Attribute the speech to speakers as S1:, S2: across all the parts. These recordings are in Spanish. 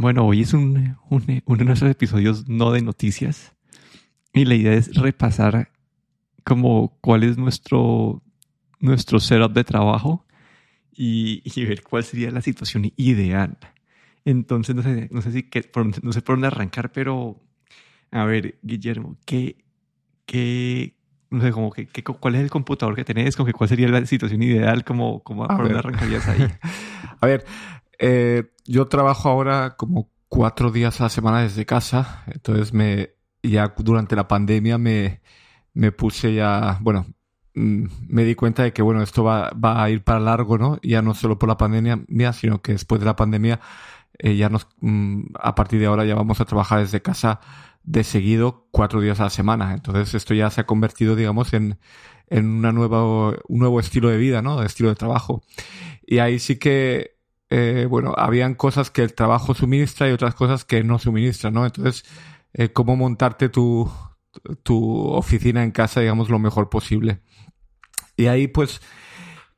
S1: Bueno, hoy es un, uno de nuestros episodios no de noticias y la idea es repasar como cuál es nuestro, nuestro setup de trabajo y, ver cuál sería la situación ideal. Entonces, no sé, no sé, si no sé por dónde arrancar, pero a ver, Guillermo, ¿qué, qué, no sé, como que, cuál es el computador que tenés, como que cuál sería la situación ideal, como, como por dónde arrancarías ahí?
S2: a ver, eh, yo trabajo ahora como cuatro días a la semana desde casa, entonces me, ya durante la pandemia me, me puse ya, bueno, mm, me di cuenta de que, bueno, esto va, va, a ir para largo, ¿no? Ya no solo por la pandemia, sino que después de la pandemia, eh, ya nos, mm, a partir de ahora ya vamos a trabajar desde casa de seguido cuatro días a la semana. Entonces esto ya se ha convertido, digamos, en, en una nueva, un nuevo estilo de vida, ¿no? Estilo de trabajo. Y ahí sí que, eh, bueno, habían cosas que el trabajo suministra y otras cosas que no suministra, ¿no? Entonces, eh, cómo montarte tu, tu oficina en casa, digamos, lo mejor posible. Y ahí, pues,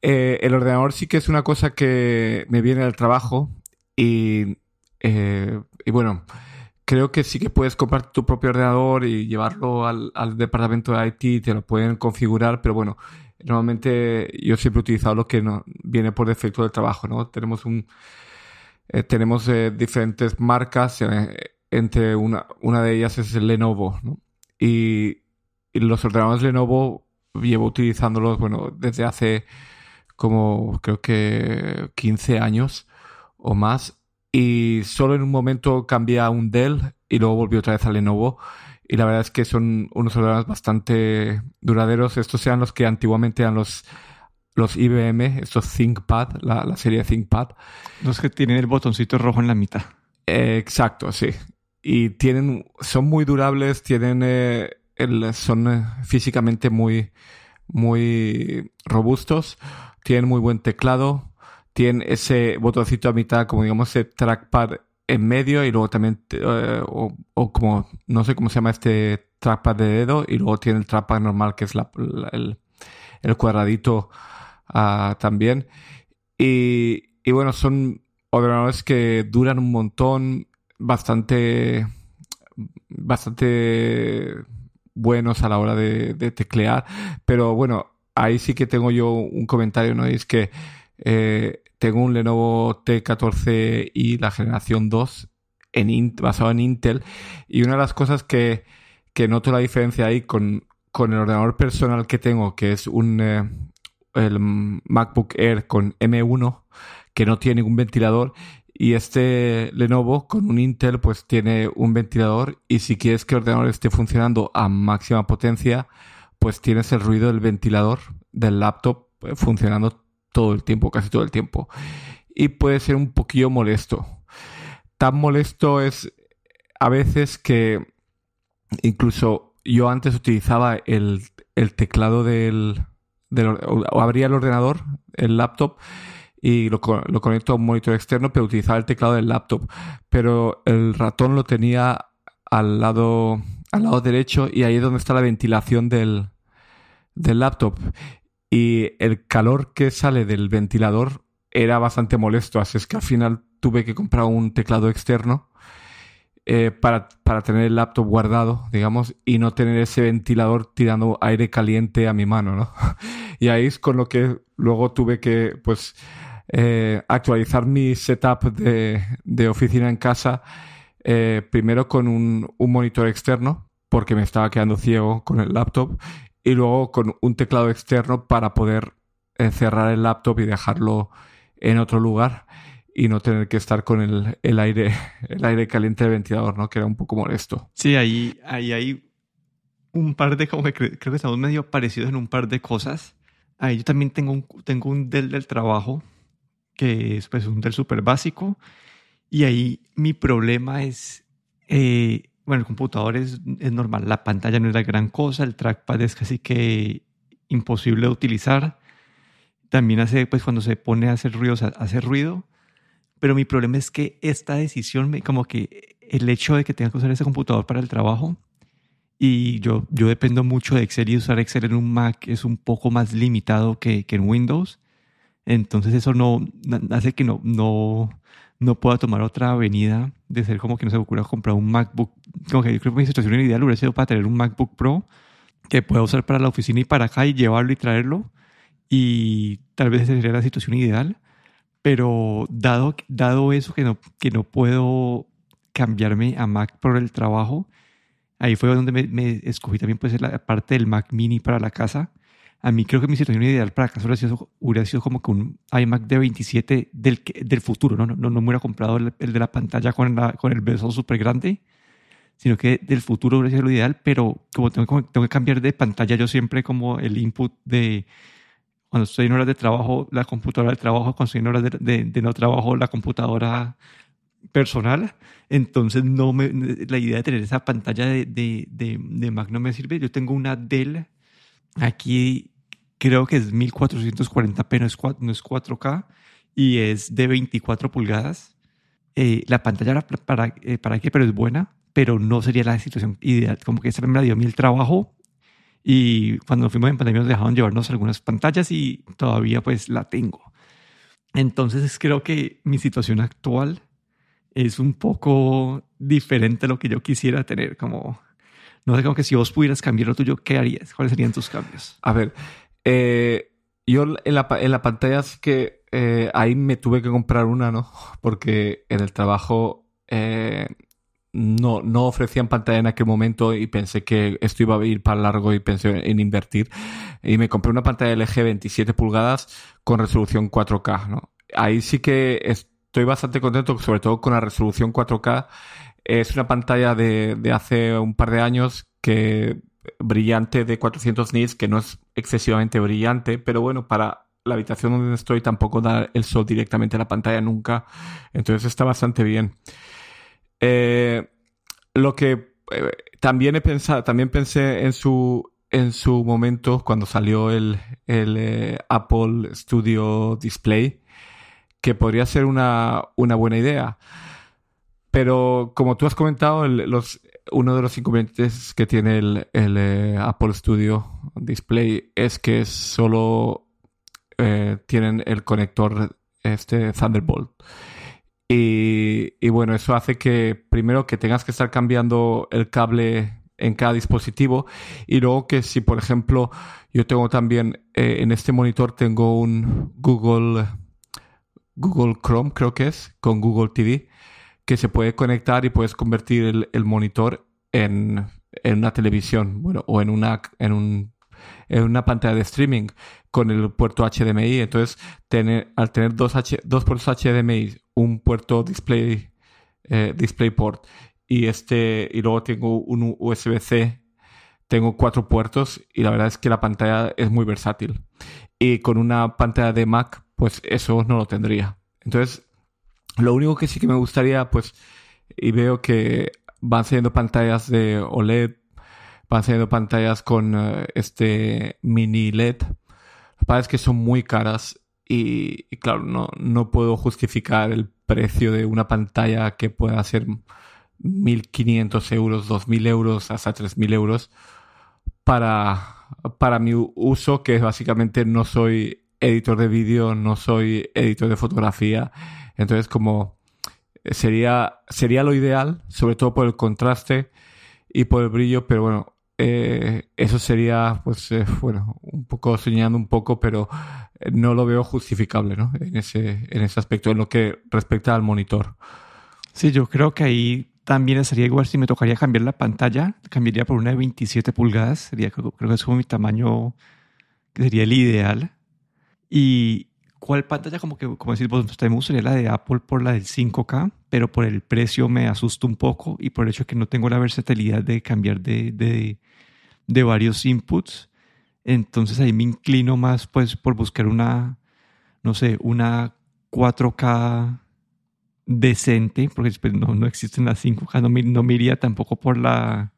S2: eh, el ordenador sí que es una cosa que me viene al trabajo y, y bueno, creo que sí que puedes comprar tu propio ordenador y llevarlo al, departamento de IT, te lo pueden configurar, pero bueno, normalmente yo siempre he utilizado lo que viene por defecto del trabajo, ¿no? Tenemos un eh, tenemos eh, diferentes marcas, eh, entre una, una de ellas es Lenovo, ¿no? Y, los ordenadores Lenovo llevo utilizándolos, bueno, desde hace como creo que 15 años o más y solo en un momento cambié a un Dell y luego volví otra vez a Lenovo. Y la verdad es que son unos ordenadores bastante duraderos. Estos sean los que antiguamente eran los, los IBM, estos ThinkPad, la, la serie ThinkPad.
S1: Los que tienen el botoncito rojo en la mitad.
S2: Eh, exacto, sí. Y tienen, son muy durables, tienen, eh, el, son eh, físicamente muy, muy robustos, tienen muy buen teclado, tiene ese botoncito a mitad, como digamos, ese trackpad en medio y luego también, eh, o, como, no sé cómo se llama este trackpad de dedo, y luego tiene el trackpad normal, que es la, el, el, cuadradito uh, también. Y, y bueno, son ordenadores que duran un montón, bastante, bastante buenos a la hora de, teclear, pero bueno, ahí sí que tengo yo un comentario, ¿no? Es que eh, tengo un Lenovo T14i, la generación 2, en basado en Intel. Y una de las cosas que, que noto la diferencia ahí con, con, el ordenador personal que tengo, que es un eh, el MacBook Air con M1, que no tiene ningún ventilador. Y este Lenovo con un Intel pues tiene un ventilador y si quieres que el ordenador esté funcionando a máxima potencia, pues tienes el ruido del ventilador del laptop eh, funcionando todo el tiempo, casi todo el tiempo. Y puede ser un poquillo molesto. Tan molesto es a veces que incluso yo antes utilizaba el, teclado del, o abría el ordenador, el laptop, y lo, lo, conecto a un monitor externo, pero utilizaba el teclado del laptop. Pero el ratón lo tenía al lado, al lado derecho y ahí es donde está la ventilación del, del laptop y el calor que sale del ventilador era bastante molesto, así es que al final tuve que comprar un teclado externo eh, para, para, tener el laptop guardado, digamos, y no tener ese ventilador tirando aire caliente a mi mano, ¿no? y ahí es con lo que luego tuve que, pues, eh, actualizar mi setup de, de oficina en casa, eh, primero con un, un monitor externo, porque me estaba quedando ciego con el laptop, y luego con un teclado externo para poder cerrar el laptop y dejarlo en otro lugar y no tener que estar con el, el aire el aire caliente del ventilador, ¿no? Que era un poco molesto.
S1: Sí, ahí, ahí hay un par de, como que creo, que estamos medio parecidos en un par de cosas. Ahí yo también tengo un, tengo un Dell del trabajo, que es pues un Dell súper básico. Y ahí mi problema es eh, bueno, el computador es, es, normal, la pantalla no es la gran cosa, el trackpad es casi que imposible de utilizar. También hace, pues cuando se pone a hacer ruido, hace ruido. Pero mi problema es que esta decisión, me, como que el hecho de que tenga que usar ese computador para el trabajo, y yo, yo dependo mucho de Excel y usar Excel en un Mac es un poco más limitado que, que en Windows. Entonces eso no hace que no, no, no pueda tomar otra avenida de ser como que no se me ocurra comprar un MacBook. Como que yo creo que mi situación ideal hubiera sido para tener un MacBook Pro que pueda usar para la oficina y para acá y llevarlo y traerlo. Y tal vez esa sería la situación ideal. Pero dado, dado eso que no, que no puedo cambiarme a Mac por el trabajo, ahí fue donde me, me escogí también pues la parte del Mac mini para la casa a mí creo que mi situación ideal para casa hubiera sido, hubiera sido como que un iMac de 27 del, del futuro, ¿no? No, no, no me hubiera comprado el, de la pantalla con, la, con el beso súper grande, sino que del futuro hubiera sido lo ideal, pero como tengo, tengo que cambiar de pantalla yo siempre como el input de cuando estoy en horas de trabajo, la computadora de trabajo, cuando estoy en horas de, de, no trabajo, la computadora personal. Entonces, no me, la idea de tener esa pantalla de, de, de, Mac no me sirve. Yo tengo una Dell aquí creo que es 1440p, no es, 4, no es 4K y es de 24 pulgadas. Eh, la pantalla para, para, eh, para qué, pero es buena, pero no sería la situación ideal. Como que esa me la dio a mí el trabajo y cuando fuimos en pandemia nos dejaron llevarnos algunas pantallas y todavía pues la tengo. Entonces creo que mi situación actual es un poco diferente a lo que yo quisiera tener. Como, no sé, como que si vos pudieras cambiar lo tuyo, ¿qué harías? ¿Cuáles serían tus cambios?
S2: A ver, eh, yo en la, en la pantalla es que eh, ahí me tuve que comprar una, ¿no? Porque en el trabajo eh, no, no ofrecían pantalla en aquel momento y pensé que esto iba a ir para largo y pensé en invertir. Y me compré una pantalla LG 27 pulgadas con resolución 4K, ¿no? Ahí sí que estoy bastante contento, sobre todo con la resolución 4K. Es una pantalla de, de hace un par de años que brillante de 400 nits, que no es excesivamente brillante, pero bueno, para la habitación donde estoy tampoco da el sol directamente a la pantalla nunca, entonces está bastante bien. Eh, lo que eh, también he pensado, también pensé en su en su momento cuando salió el, el eh, Apple Studio Display que podría ser una, una buena idea. Pero como tú has comentado, los, uno de los inconvenientes que tiene el, eh, Apple Studio Display es que solo eh, tienen el conector este Thunderbolt. Y, bueno, eso hace que primero que tengas que estar cambiando el cable en cada dispositivo y luego que si por ejemplo yo tengo también eh, en este monitor tengo un Google Google Chrome creo que es con Google TV que se puede conectar y puedes convertir el, monitor en, una televisión, bueno, o en una, en, un, en una pantalla de streaming con el puerto HDMI. Entonces, tener, al tener dos, H, dos puertos HDMI, un puerto display, eh, DisplayPort y este, y luego tengo un USB-C, tengo cuatro puertos y la verdad es que la pantalla es muy versátil. Y con una pantalla de Mac, pues eso no lo tendría. Entonces, lo único que sí que me gustaría, pues, y veo que van saliendo pantallas de OLED, van saliendo pantallas con eh, este mini LED. Parece que son muy caras y, claro, no, no puedo justificar el precio de una pantalla que pueda ser 1.500 euros, 2.000 euros, hasta 3.000 euros para, para mi uso, que básicamente no soy editor de vídeo, no soy editor de fotografía entonces, como sería, sería lo ideal, sobre todo por el contraste y por el brillo, pero bueno, eh, eso sería, pues, eh, bueno, un poco soñando un poco, pero no lo veo justificable, ¿no? En ese, en ese aspecto, en lo que respecta al monitor.
S1: Sí, yo creo que ahí también sería igual si me tocaría cambiar la pantalla, cambiaría por una de 27 pulgadas, sería, creo que es como mi tamaño, que sería el ideal. Y, ¿Cuál pantalla? Como que, como decir, vos, me gustaría la de Apple por la del 5K, pero por el precio me asusta un poco y por el hecho que no tengo la versatilidad de cambiar de, de, de varios inputs. Entonces ahí me inclino más pues por buscar una, no sé, una 4K decente, porque pues, no, no existen las 5K, no me, no me iría tampoco por la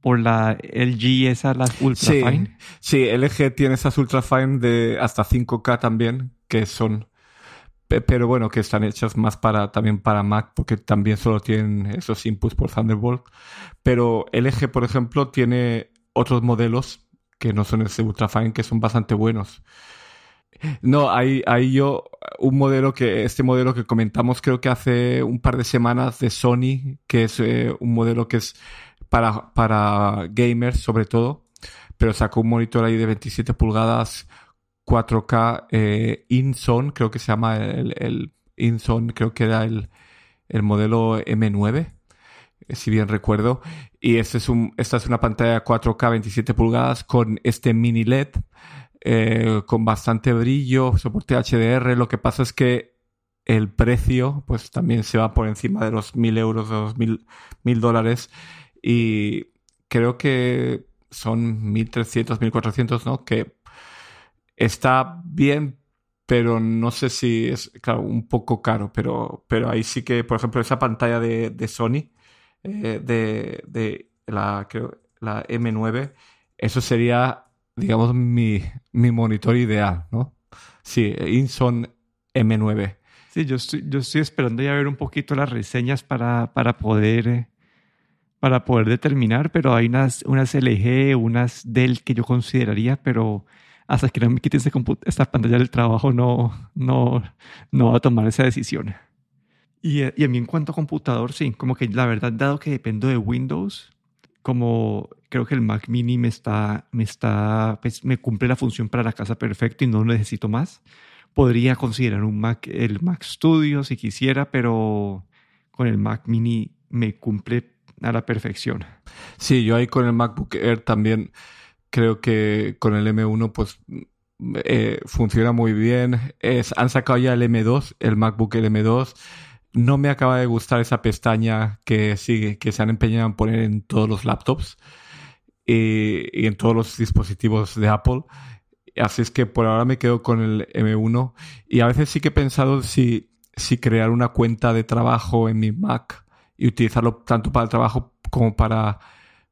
S1: por la LG esa, las Ultra Fine.
S2: Sí, LG tiene esas Ultra Fine de hasta 5K también, que son pero bueno, que están hechas más para también para Mac, porque también solo tienen esos inputs por Thunderbolt. Pero LG, por ejemplo, tiene otros modelos que no son ese Ultrafine, que son bastante buenos. No, hay, hay yo un modelo que, este modelo que comentamos creo que hace un par de semanas de Sony, que es eh, un modelo que es para, para gamers sobre todo, pero sacó un monitor ahí de 27 pulgadas 4K eh, InZone, creo que se llama el, el creo que era el, el modelo M9, si bien recuerdo. Y este es un, esta es una pantalla 4K 27 pulgadas con este mini LED eh, con bastante brillo, soporte HDR. Lo que pasa es que el precio pues también se va por encima de los mil euros o los mil, mil dólares y creo que son 1300, 1400, ¿no? Que está bien, pero no sé si es, claro, un poco caro, pero, pero ahí sí que, por ejemplo, esa pantalla de, de Sony, eh, de, de la, la M9, eso sería digamos, mi, mi monitor ideal, ¿no? Sí, Inson M9.
S1: Sí, yo estoy, yo estoy esperando ya ver un poquito las reseñas para, para poder para poder determinar, pero hay unas, unas LG, unas Dell que yo consideraría, pero hasta que no me quiten esta pantalla del trabajo no, no, no voy a tomar esa decisión. Y, y a mí en cuanto a computador, sí, como que la verdad, dado que dependo de Windows, como creo que el Mac Mini me está, me está, pues me cumple la función para la casa perfecto y no necesito más. Podría considerar un Mac, el Mac Studio si quisiera, pero con el Mac Mini me cumple a la perfección.
S2: Sí, yo ahí con el MacBook Air también creo que con el M1 pues eh, funciona muy bien. Han sacado ya el M2, el MacBook el M2 no me acaba de gustar esa pestaña que sigue, que se han empeñado en poner en todos los laptops y, en todos los dispositivos de Apple. Así es que por ahora me quedo con el M1 y a veces sí que he pensado si, si crear una cuenta de trabajo en mi Mac y utilizarlo tanto para el trabajo como para,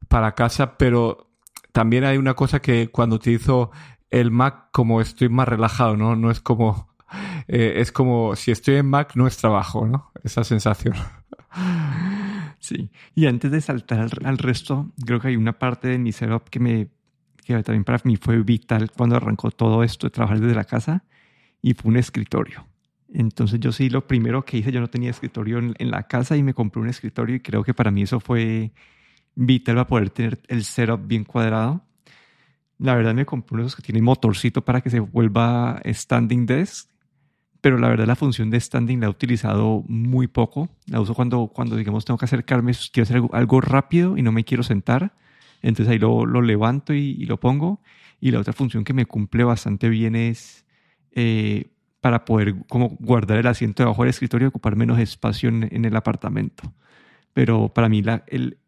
S2: para casa, pero también hay una cosa que cuando utilizo el Mac como estoy más relajado, ¿no? No es como eh, es como si estoy en Mac no es trabajo, ¿no? Esa sensación.
S1: Sí. Y antes de saltar al, resto, creo que hay una parte de mi setup que me que también para mí fue vital cuando arrancó todo esto de trabajar desde la casa y fue un escritorio. Entonces yo sí, lo primero que hice, yo no tenía escritorio en, en la casa y me compré un escritorio y creo que para mí eso fue vital para poder tener el setup bien cuadrado. La verdad me compré uno de esos que tiene motorcito para que se vuelva standing desk pero la verdad la función de standing la he utilizado muy poco. La uso cuando, cuando digamos, tengo que acercarme, quiero hacer algo, rápido y no me quiero sentar. Entonces ahí lo, lo levanto y, lo pongo. Y la otra función que me cumple bastante bien es eh, para poder como guardar el asiento debajo del escritorio y ocupar menos espacio en, en el apartamento. Pero para mí la, el,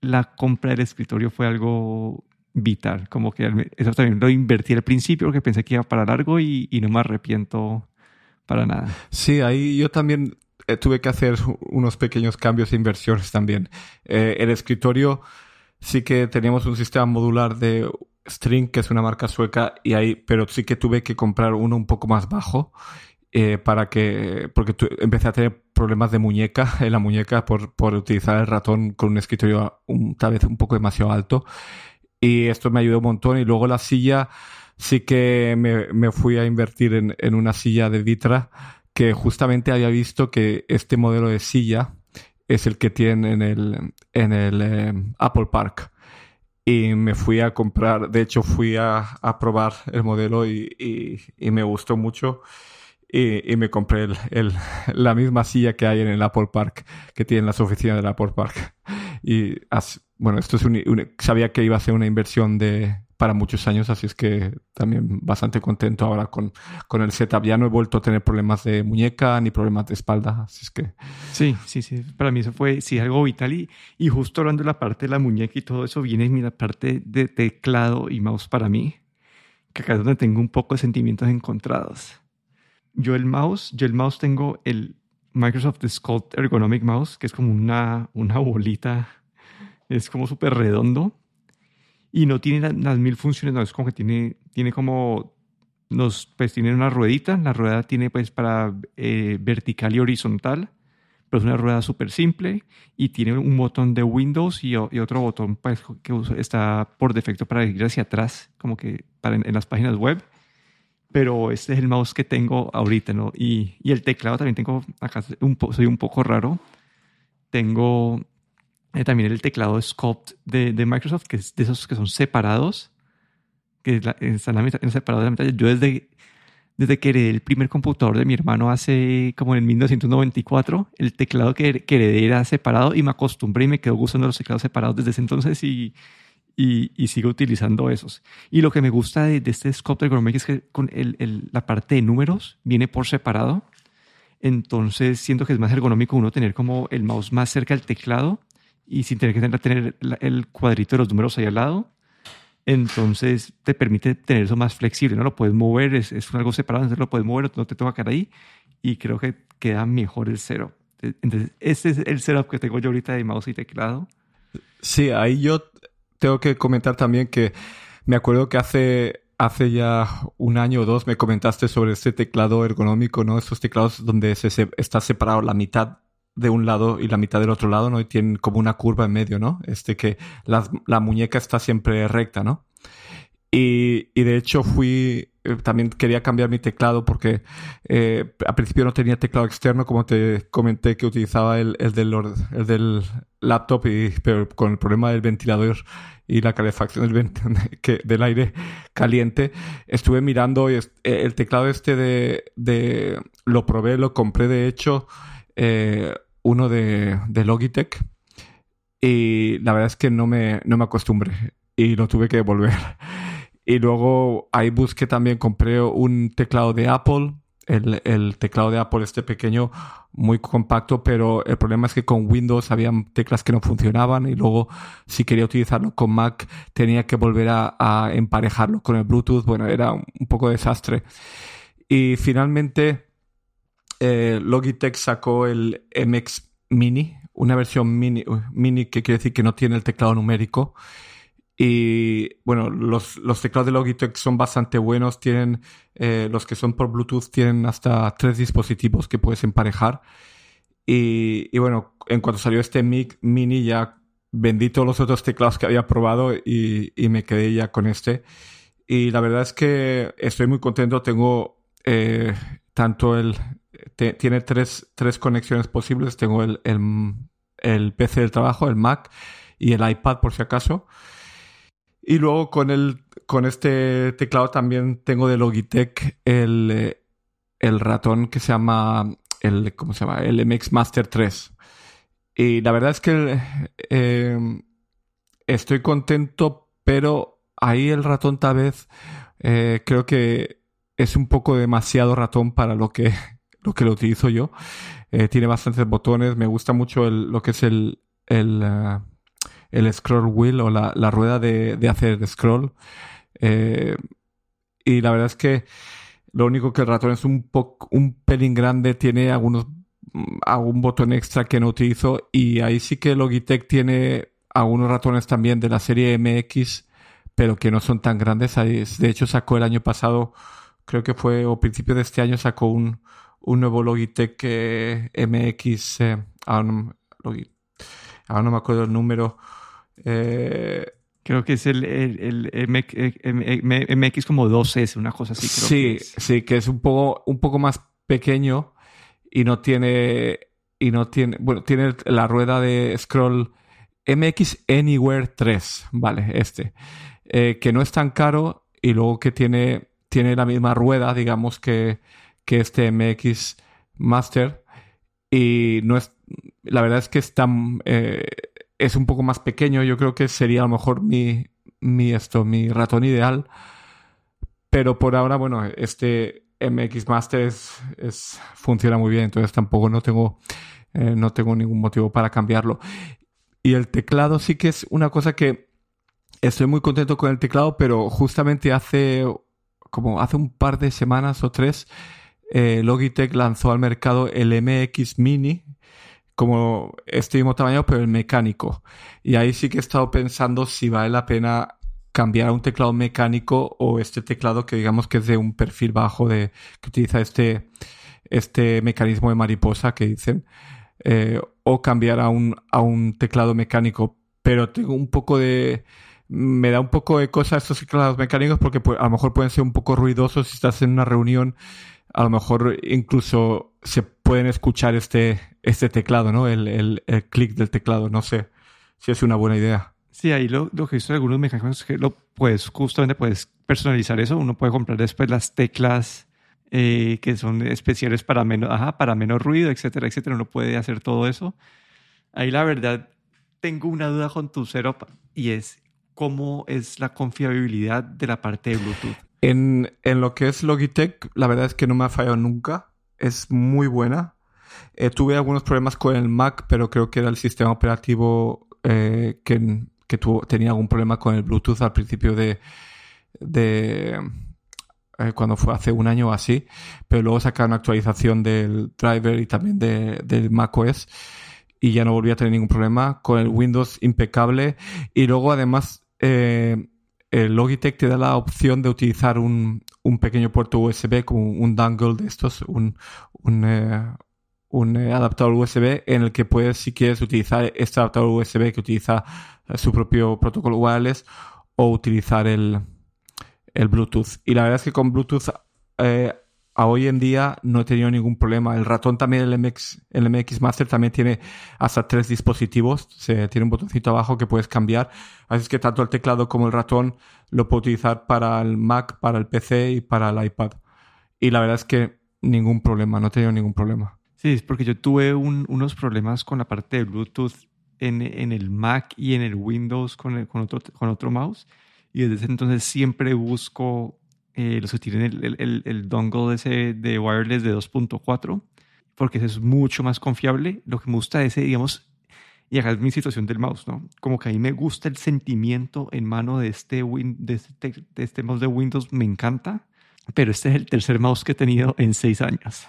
S1: la compra del escritorio fue algo vital. Como que eso también lo invertí al principio porque pensé que iba para largo y, y no me arrepiento para nada.
S2: Sí, ahí yo también eh, tuve que hacer unos pequeños cambios e inversiones también. Eh, el escritorio sí que teníamos un sistema modular de String, que es una marca sueca, y ahí, pero sí que tuve que comprar uno un poco más bajo. Eh, para que, porque empecé a tener problemas de muñeca en la muñeca por, por utilizar el ratón con un escritorio un, tal vez un poco demasiado alto. Y esto me ayudó un montón. Y luego la silla, sí que me, fui a invertir en, una silla de Vitra que justamente había visto que este modelo de silla es el que tiene en el, en el eh, Apple Park. Y me fui a comprar, de hecho fui a, probar el modelo y, me gustó mucho. Y, me compré el, la misma silla que hay en el Apple Park, que tienen las oficinas del Apple Park. Y bueno, esto es sabía que iba a ser una inversión de para muchos años, así es que también bastante contento ahora con, con el setup. Ya no he vuelto a tener problemas de muñeca ni problemas de espalda, así es que...
S1: Sí, sí, sí, para mí eso fue sí, algo vital y, y justo hablando de la parte de la muñeca y todo eso, viene la parte de teclado y mouse para mí, que acá es donde tengo un poco de sentimientos encontrados. Yo el mouse, yo el mouse tengo el Microsoft Sculpt Ergonomic Mouse, que es como una, una bolita, es como súper redondo y no tiene las, mil funciones, no, es como que tiene, tiene como, nos, pues tiene una ruedita, la rueda tiene pues para eh, vertical y horizontal, pero es una rueda súper simple y tiene un botón de Windows y, otro botón pues, que está por defecto para ir hacia atrás, como que para en, las páginas web. Pero este es el mouse que tengo ahorita, ¿no? Y, y el teclado también tengo, acá un soy un poco raro. Tengo eh, también el teclado Sculpt de, de, Microsoft, que es de esos que son separados, que están la mitad, separado de la mitad. Yo desde, desde que heredé el primer computador de mi hermano hace como en 1994, el teclado que, que heredé era separado y me acostumbré y me quedo gustando los teclados separados desde ese entonces y, y, y sigo utilizando esos. Y lo que me gusta de, de este Sculpt Ergonomic es que con el, el, la parte de números viene por separado. Entonces siento que es más ergonómico uno tener como el mouse más cerca del teclado y sin tener que tener el cuadrito de los números ahí al lado. Entonces te permite tener eso más flexible, ¿no? Lo puedes mover, es, es algo separado, entonces lo puedes mover, no te toca quedar ahí y creo que queda mejor el setup. Entonces, este es el setup que tengo yo ahorita de mouse y teclado.
S2: Sí, ahí yo tengo que comentar también que me acuerdo que hace, hace ya un año o dos me comentaste sobre este teclado ergonómico, ¿no? Esos teclados donde se, se está separado la mitad de un lado y la mitad del otro lado, ¿no? Y tienen como una curva en medio, ¿no? Este que la, muñeca está siempre recta, ¿no? Y, de hecho fui, eh, también quería cambiar mi teclado porque eh, al principio no tenía teclado externo, como te comenté que utilizaba el, el, del, el del laptop, y, pero con el problema del ventilador y la calefacción del, del aire caliente, estuve mirando y eh, el teclado este de, de, lo probé, lo compré de hecho eh, uno de, de, Logitech y la verdad es que no me, no me acostumbré y lo tuve que devolver. Y luego ahí busqué también, compré un teclado de Apple, el, el, teclado de Apple este pequeño, muy compacto, pero el problema es que con Windows había teclas que no funcionaban y luego si quería utilizarlo con Mac tenía que volver a, a emparejarlo con el Bluetooth. Bueno, era un poco desastre. Y finalmente eh, Logitech sacó el MX Mini, una versión mini, mini que quiere decir que no tiene el teclado numérico. Y bueno, los, los teclados de Logitech son bastante buenos. Tienen, eh, los que son por Bluetooth tienen hasta tres dispositivos que puedes emparejar. Y, y bueno, en cuanto salió este Mic Mini ya vendí todos los otros teclados que había probado y, y me quedé ya con este. Y la verdad es que estoy muy contento. Tengo eh, tanto el, tiene tres, tres, conexiones posibles. Tengo el, el, el, PC del trabajo, el Mac y el iPad por si acaso. Y luego con, el, con este teclado también tengo de Logitech el, el ratón que se llama el, ¿cómo se llama? El MX Master 3. Y la verdad es que eh, estoy contento, pero ahí el ratón tal vez eh, creo que es un poco demasiado ratón para lo que lo que lo utilizo yo. Eh, tiene bastantes botones. Me gusta mucho lo que es el, uh, el scroll wheel o la, la rueda de, de, hacer scroll. Eh, y la verdad es que lo único que el ratón es un, un pelín grande. Tiene algunos algún botón extra que no utilizo. Y ahí sí que Logitech tiene algunos ratones también de la serie MX, pero que no son tan grandes. De hecho, sacó el año pasado, creo que fue, o principio de este año, sacó un, un nuevo Logitech eh, MX, eh, ahora, no, ahora, no, me acuerdo el número. Eh,
S1: creo que es el, el, el MX, como 2S, una cosa así. Creo
S2: sí,
S1: que
S2: sí, que es un poco, un poco más pequeño y no tiene, y no tiene, bueno, tiene la rueda de scroll MX Anywhere 3, vale, este, eh, que no es tan caro y luego que tiene, tiene la misma rueda, digamos que que este MX Master y no es la verdad es que está eh, es un poco más pequeño yo creo que sería a lo mejor mi mi esto mi ratón ideal. Pero por ahora bueno este MX Master es, funciona muy bien entonces tampoco no tengo eh, no tengo ningún motivo para cambiarlo. Y el teclado sí que es una cosa que estoy muy contento con el teclado pero justamente hace como hace un par de semanas o tres eh, Logitech lanzó al mercado el MX Mini, como este mismo tamaño, pero el mecánico. Y ahí sí que he estado pensando si vale la pena cambiar a un teclado mecánico o este teclado que digamos que es de un perfil bajo de que utiliza este este mecanismo de mariposa que dicen eh, o cambiar a un a un teclado mecánico pero tengo un poco de me da un poco de cosa estos teclados mecánicos porque pues, a lo mejor pueden ser un poco ruidosos si estás en una reunión. A lo mejor incluso se pueden escuchar este, este teclado, ¿no? El, el, el clic del teclado. No sé si es una buena idea.
S1: Sí, ahí lo, lo que visto algunos mecánicos que lo puedes, justamente puedes personalizar eso. Uno puede comprar después las teclas eh, que son especiales para menos, ajá, para menos ruido, etcétera, etcétera. Uno puede hacer todo eso. Ahí la verdad tengo una duda con tu setup y es cómo es la confiabilidad de la parte de Bluetooth.
S2: En, en lo que es Logitech, la verdad es que no me ha fallado nunca. Es muy buena. Eh, tuve algunos problemas con el Mac, pero creo que era el sistema operativo eh, que, que tuvo, tenía algún problema con el Bluetooth al principio de, de eh, cuando fue hace un año o así, pero luego sacaron actualización del driver y también de, del macOS y ya no volví a tener ningún problema con el Windows impecable y luego además el Logitech te da la opción de utilizar un, un pequeño puerto USB como un dongle de estos, un, un, un eh, adaptador USB en el que puedes, si quieres, utilizar este adaptador USB que utiliza eh, su propio protocolo wireless o utilizar el, el Bluetooth. Y la verdad es que con Bluetooth eh, a hoy en día no he tenido ningún problema. El ratón también, el MX, el MX Master también tiene hasta tres dispositivos. Se, tiene un botoncito abajo que puedes cambiar. Así es que tanto el teclado como el ratón lo puedo utilizar para el Mac, para el PC y para el iPad. Y la verdad es que ningún problema, no he tenido ningún problema.
S1: Sí, es porque yo tuve unos problemas con la parte de Bluetooth en, el Mac y en el Windows con, con, otro, con otro mouse. Y desde ese entonces siempre busco eh, los que tienen el, el, el, ese de wireless de 2.4, porque ese es mucho más confiable. Lo que me gusta de ese, digamos, y acá es mi situación del mouse, ¿no? Como que a mí me gusta el sentimiento en mano de este, este, de este mouse de Windows, me encanta, pero este es el tercer mouse que he tenido en seis años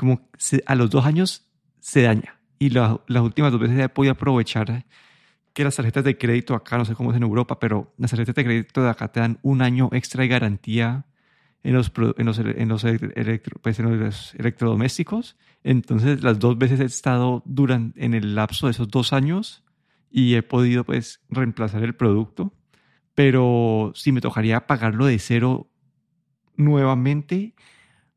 S1: como se, a los dos años se daña. Y la, las últimas dos veces he podido aprovechar que las tarjetas de crédito acá, no sé cómo es en Europa, pero las tarjetas de crédito de acá te dan un año extra de garantía en los, en los, en los, electro, pues en los electrodomésticos. Entonces, las dos veces he estado durante, en el lapso de esos dos años y he podido pues reemplazar el producto. Pero si me tocaría pagarlo de cero nuevamente,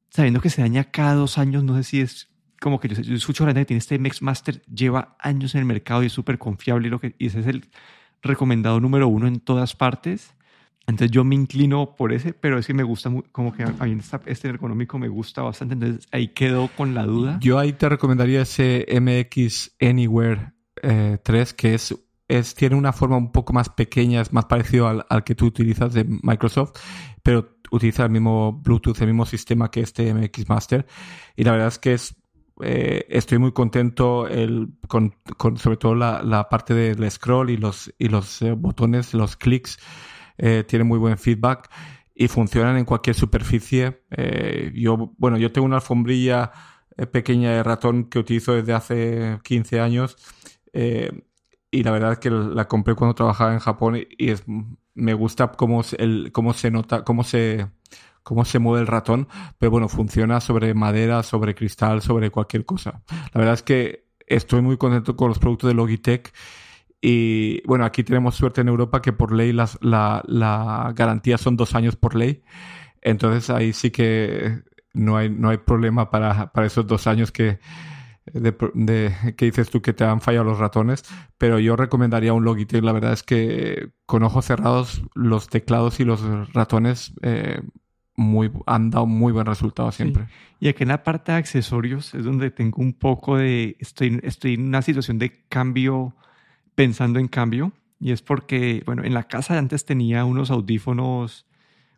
S1: sabiendo que se daña cada dos años, no sé si es como que yo, yo escucho la gente que tiene este Mix Master, lleva años en el mercado y es súper confiable y, lo que, y ese es el recomendado número uno en todas partes. Entonces yo me inclino por ese, pero es que me gusta, como que a mí este ergonómico me gusta bastante, entonces ahí quedo con la duda.
S2: Yo ahí te recomendaría ese MX Anywhere eh, 3, que es, es, tiene una forma un poco más pequeña, es más parecido al, al que tú utilizas de Microsoft, pero utiliza el mismo Bluetooth, el mismo sistema que este MX Master. Y la verdad es que es, eh, estoy muy contento con, sobre todo la, parte del scroll y los, y los eh, botones, los clics. Eh, tiene muy buen feedback y funcionan en cualquier superficie. Eh, yo, bueno, yo tengo una alfombrilla pequeña de ratón que utilizo desde hace 15 años. y la verdad es que la compré cuando trabajaba en Japón y es me gusta cómo, el, cómo se nota, cómo se, cómo se mueve el ratón, pero bueno, funciona sobre madera, sobre cristal, sobre cualquier cosa. La verdad es que estoy muy contento con los productos de Logitech. Y bueno, aquí tenemos suerte en Europa que por ley las, la, garantía son dos años por ley. Entonces ahí sí que no hay, no hay problema para, para esos dos años que, de, que dices tú que te han fallado los ratones, pero yo recomendaría un Logitech. La verdad es que con ojos cerrados los teclados y los ratones eh, muy, han dado muy buen resultado siempre. Sí.
S1: Y aquí en la parte de accesorios es donde tengo un poco de, estoy, estoy en una situación de cambio, pensando en cambio, y es porque, bueno, en la casa antes tenía unos audífonos,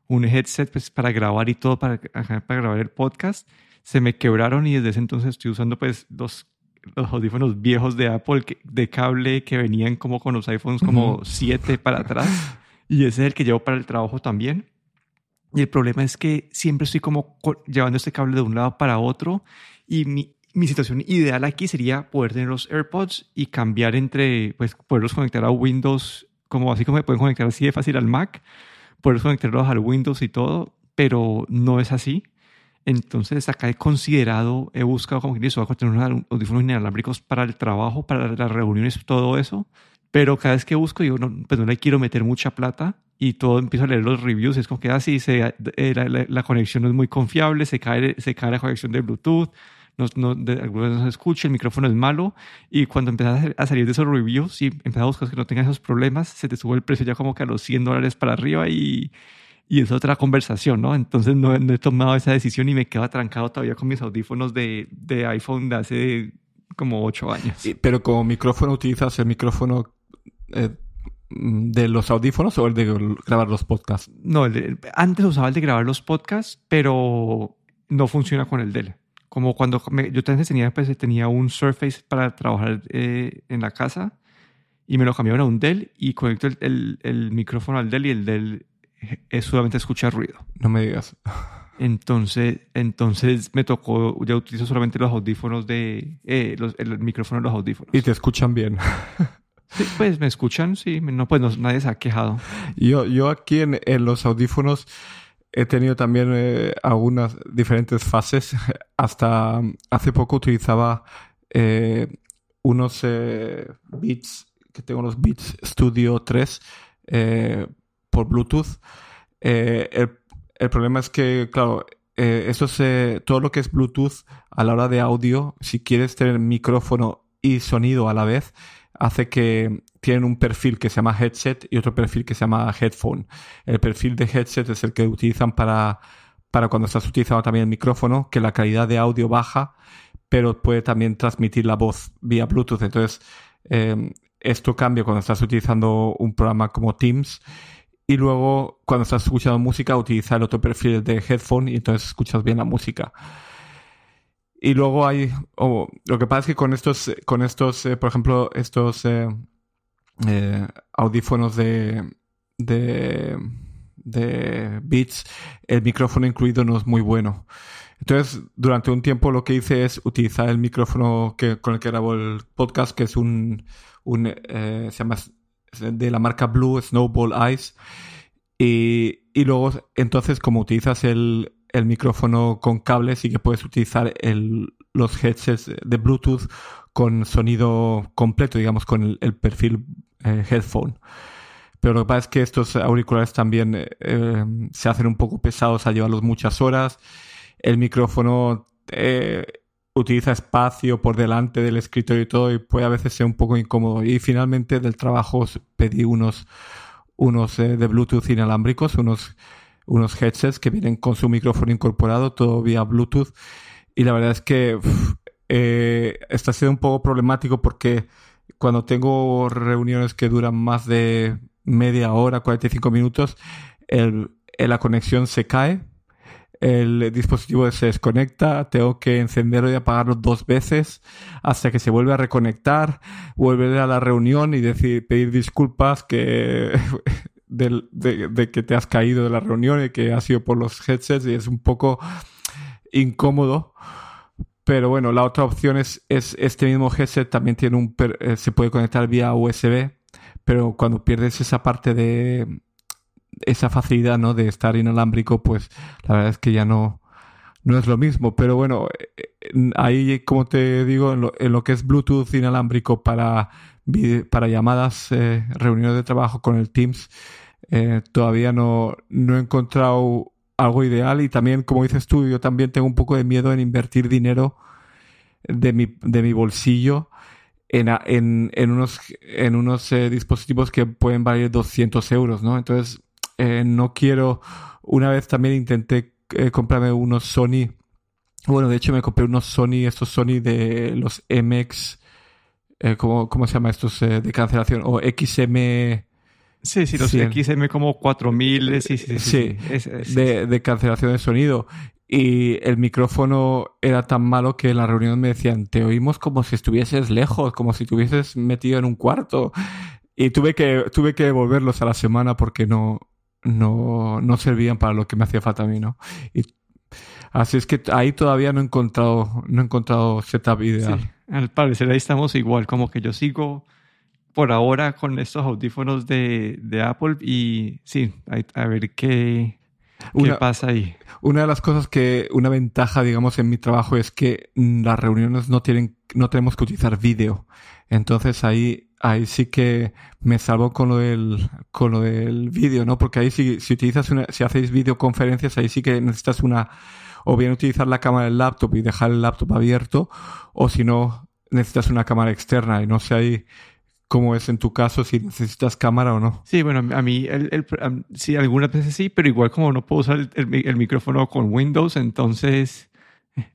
S1: un headset pues, para grabar y todo, para, para grabar el podcast se me quebraron y desde ese entonces estoy usando pues los, los audífonos viejos de Apple que, de cable que venían como con los iPhones como 7 uh -huh. para atrás y ese es el que llevo para el trabajo también. Y el problema es que siempre estoy como llevando este cable de un lado para otro y mi, mi situación ideal aquí sería poder tener los AirPods y cambiar entre, pues poderlos conectar a Windows, como así como me pueden conectar así de fácil al Mac, poderlos conectarlos al Windows y todo, pero no es así. Entonces acá he considerado, he buscado como que eso, tener unos audífonos inalámbricos para el trabajo, para las reuniones, todo eso, Pero cada vez que busco, digo, no, pues no le quiero meter mucha plata y todo empiezo a leer los reviews. Es como que así, ah, eh, la, la, conexión no es muy confiable, se cae, se cae la conexión de Bluetooth, no, no, de, algunas no se escucha, el micrófono es malo. Y cuando empiezas a salir de esos reviews y empiezas a buscar que no tengan esos problemas, se te sube el precio ya como que a los 100 dólares para arriba y, y es otra conversación, ¿no? Entonces no, he tomado esa decisión y me quedo atrancado todavía con mis audífonos de, de iPhone de hace como ocho años.
S2: Pero como micrófono utilizas el micrófono eh, de los audífonos o el de grabar los podcasts?
S1: No, antes usaba el de grabar los podcasts, pero no funciona con el Dell. Como cuando yo antes tenía, pues, tenía un Surface para trabajar eh, en la casa y me lo cambiaron a un Dell y conecto el, el, el micrófono al Dell y el Dell es solamente escuchar ruido.
S2: No me digas.
S1: Entonces, entonces me tocó, ya utilizo solamente los audífonos de, eh, el micrófono de los audífonos.
S2: Y te escuchan bien.
S1: Sí, pues me escuchan, sí, no, pues nadie se ha quejado.
S2: Yo, yo aquí en, los audífonos he tenido también eh, algunas diferentes fases. Hasta hace poco utilizaba eh, unos Beats, que tengo los Beats Studio 3 por Bluetooth. el el problema es que, claro, eh, eso se, todo lo que es Bluetooth a la hora de audio, si quieres tener micrófono y sonido a la vez, hace que tienen un perfil que se llama headset y otro perfil que se llama headphone. El perfil de headset es el que utilizan para, para cuando estás utilizando también el micrófono, que la calidad de audio baja, pero puede también transmitir la voz vía Bluetooth. Entonces, eh, esto cambia cuando estás utilizando un programa como Teams y luego cuando estás escuchando música utiliza el otro perfil de headphone y entonces escuchas bien la música. Y luego hay, lo que pasa es que con estos, con estos, eh, por ejemplo, estos eh, eh, audífonos de, de, de Beats, el micrófono incluido no es muy bueno. Entonces, durante un tiempo lo que hice es utilizar el micrófono que, con el que grabo el podcast, que es un, un se llama de la marca Blue Snowball Ice. Y, luego, entonces, como utilizas el, micrófono con cable, sí que puedes utilizar el, los headsets de Bluetooth con sonido completo, digamos, con el, perfil eh, headphone. Pero lo que pasa es que estos auriculares también eh, se hacen un poco pesados a llevarlos muchas horas. El micrófono eh, utiliza espacio por delante del escritorio y todo y puede a veces ser un poco incómodo. Y finalmente del trabajo pedí unos, unos eh, de Bluetooth inalámbricos, unos, unos headsets que vienen con su micrófono incorporado, todo vía Bluetooth. Y la verdad es que eh, está siendo un poco problemático porque cuando tengo reuniones que duran más de media hora, 45 minutos, el, la conexión se cae el dispositivo se desconecta, tengo que encenderlo y apagarlo dos veces hasta que se vuelve a reconectar, volver a la reunión y decir, pedir disculpas que de, que te has caído de la reunión y que ha sido por los headsets y es un poco incómodo. Pero bueno, la otra opción es, es este mismo headset también tiene un eh, se puede conectar vía USB, pero cuando pierdes esa parte de esa facilidad, ¿no? De estar inalámbrico, pues la verdad es que ya no, no es lo mismo. Pero bueno, eh, ahí, como te digo, en lo, que es Bluetooth inalámbrico para, para llamadas, eh, reuniones de trabajo con el Teams, eh, todavía no, no he encontrado algo ideal y también, como dices tú, yo también tengo un poco de miedo en invertir dinero de mi, de mi bolsillo en, en, en unos, en unos dispositivos que pueden valer 200 euros, ¿no? Entonces, eh, no quiero. Una vez también intenté eh, comprarme unos Sony. Bueno, de hecho me compré unos Sony, estos Sony de los MX. Eh, ¿cómo, se llama estos de cancelación? O XM.
S1: Sí, sí, los XM como 4000. Sí, sí, sí.
S2: de, de cancelación de sonido. Y el micrófono era tan malo que en la reunión me decían, te oímos como si estuvieses lejos, como si estuvieses metido en un cuarto. Y tuve que, tuve que devolverlos a la semana porque no, no, no servían para lo que me hacía falta a mí, ¿no? Y, así es que ahí todavía no he encontrado, no he encontrado setup ideal.
S1: al parecer ahí estamos igual, como que yo sigo por ahora con estos audífonos de, de Apple y sí, a, ver qué, ¿Qué pasa ahí?
S2: Una de las cosas que, una ventaja, digamos, en mi trabajo es que las reuniones no tienen, no tenemos que utilizar vídeo. Entonces ahí ahí sí que me salvo con lo del, con lo del vídeo, ¿no? Porque ahí si, si utilizas una, si hacéis videoconferencias, ahí sí que necesitas una, o bien utilizar la cámara del laptop y dejar el laptop abierto, o si no, necesitas una cámara externa y no sé ahí cómo es en tu caso, si necesitas cámara o no.
S1: Sí, bueno, a mí el, el, sí, algunas veces sí, pero igual como no puedo usar el, el micrófono con Windows, entonces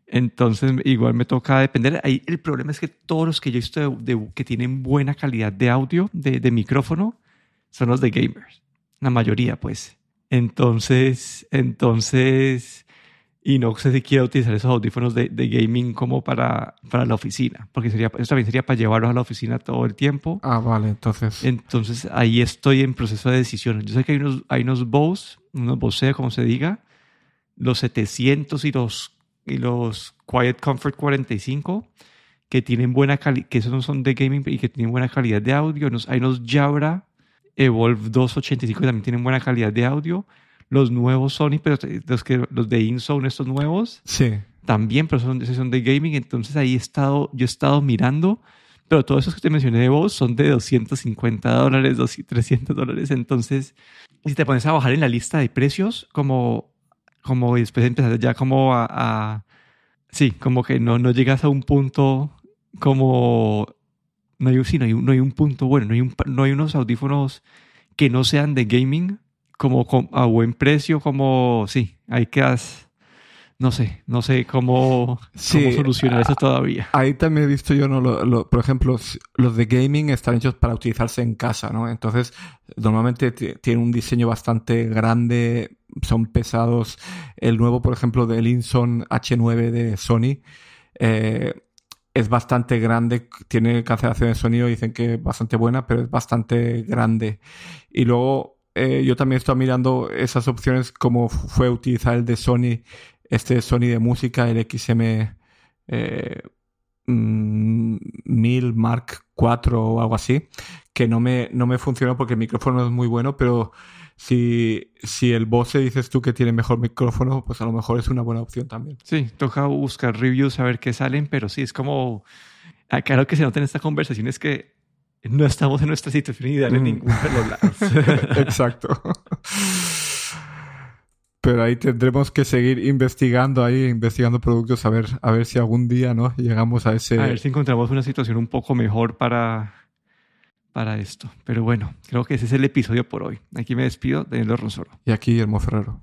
S1: entonces, igual me toca depender. Ahí el problema es que todos los que yo he visto que tienen buena calidad de audio, de, micrófono, son los de gamers. La mayoría, pues. Entonces, entonces, y no sé si quiero utilizar esos audífonos de, de, gaming como para, para la oficina, porque sería, eso también sería para llevarlos a la oficina todo el tiempo.
S2: Ah, vale, entonces.
S1: Entonces, ahí estoy en proceso de decisión. Yo sé que hay unos, hay unos Bose, unos Bose, como se diga, los 700 y los y los Quiet Comfort 45 que tienen buena calidad, que esos no son de gaming y que tienen buena calidad de audio. hay unos Jabra Evolve 285 que también tienen buena calidad de audio. Los nuevos Sony, pero los, que, los de InZone, estos nuevos,
S2: sí.
S1: también, pero son, son de gaming. Entonces ahí he estado, yo he estado mirando, pero todos esos que te mencioné de vos son de 250 dólares, 300 dólares. Entonces, si te pones a bajar en la lista de precios, como como después empezar ya como a, sí, como que no, no llegas a un punto como, no hay, sí, no hay, no hay un punto bueno, no hay, un, no hay unos audífonos que no sean de gaming como a buen precio, como, sí, hay que no sé, no sé cómo, solucionar eso todavía.
S2: Ahí también he visto yo, ¿no? Lo, por ejemplo, los de gaming están hechos para utilizarse en casa, ¿no? Entonces, normalmente tienen un diseño bastante grande, son pesados. El nuevo, por ejemplo, del Inson H9 de Sony eh, es bastante grande, tiene cancelación de sonido, dicen que es bastante buena, pero es bastante grande. Y luego eh, yo también estoy mirando esas opciones como fue utilizar el de Sony, este Sony de música, el XM eh, 1000 mm, Mark 4 o algo así, que no me, no me funcionó porque el micrófono es muy bueno, pero si, si el Bose dices tú que tiene mejor micrófono, pues a lo mejor es una buena opción también.
S1: Sí, toca buscar reviews a ver qué salen, pero sí, es como... Acá lo que se nota en esta conversación que no estamos en nuestra situación ideal en mm. ningún lado.
S2: Exacto. Pero ahí tendremos que seguir investigando ahí, investigando productos, a ver, a ver si algún día ¿no? llegamos a ese...
S1: A ver si encontramos una situación un poco mejor para, para esto. Pero bueno, creo que ese es el episodio por hoy. Aquí me despido, Daniel Ronsoro.
S2: Y aquí Guillermo Ferrero.